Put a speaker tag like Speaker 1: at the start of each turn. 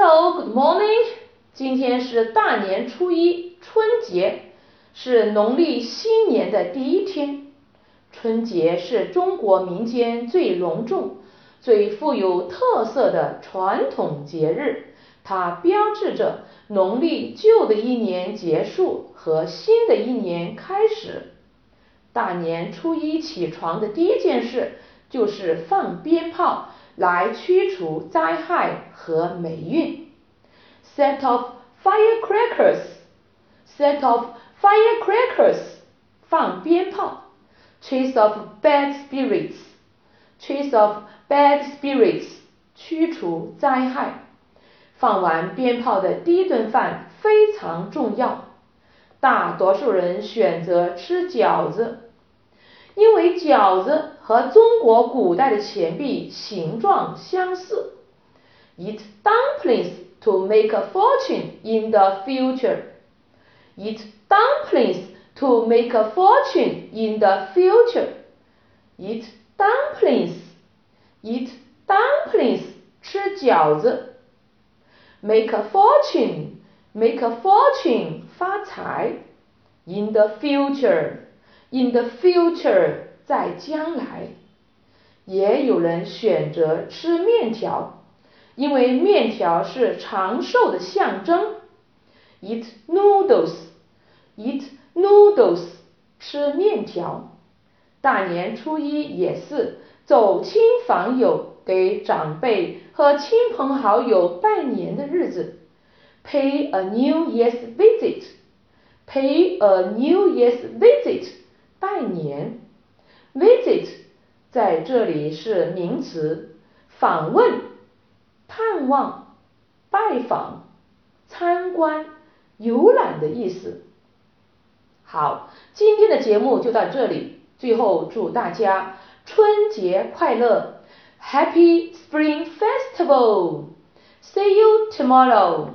Speaker 1: Hello, good morning. 今天是大年初一，春节，是农历新年的第一天。春节是中国民间最隆重、最富有特色的传统节日，它标志着农历旧的一年结束和新的一年开始。大年初一起床的第一件事就是放鞭炮。来驱除灾害和霉运。Set off firecrackers. Set off firecrackers. 放鞭炮。Chase off bad spirits. Chase off bad spirits. 驱除灾害。放完鞭炮的第一顿饭非常重要。大多数人选择吃饺子。因为饺子和中国古代的钱币形状相似。Eat dumplings to make a fortune in the future. Eat dumplings to make a fortune in the future. Eat dumplings. Eat dumplings. 吃饺子。Make a fortune. Make a fortune. 发财。In the future. In the future，在将来，也有人选择吃面条，因为面条是长寿的象征。Eat noodles, eat noodles，吃面条。大年初一也是走亲访友，给长辈和亲朋好友拜年的日子。Pay a New Year's visit, pay a New Year's visit。拜年，visit 在这里是名词，访问、探望、拜访、参观、游览的意思。好，今天的节目就到这里，最后祝大家春节快乐，Happy Spring Festival！See you tomorrow.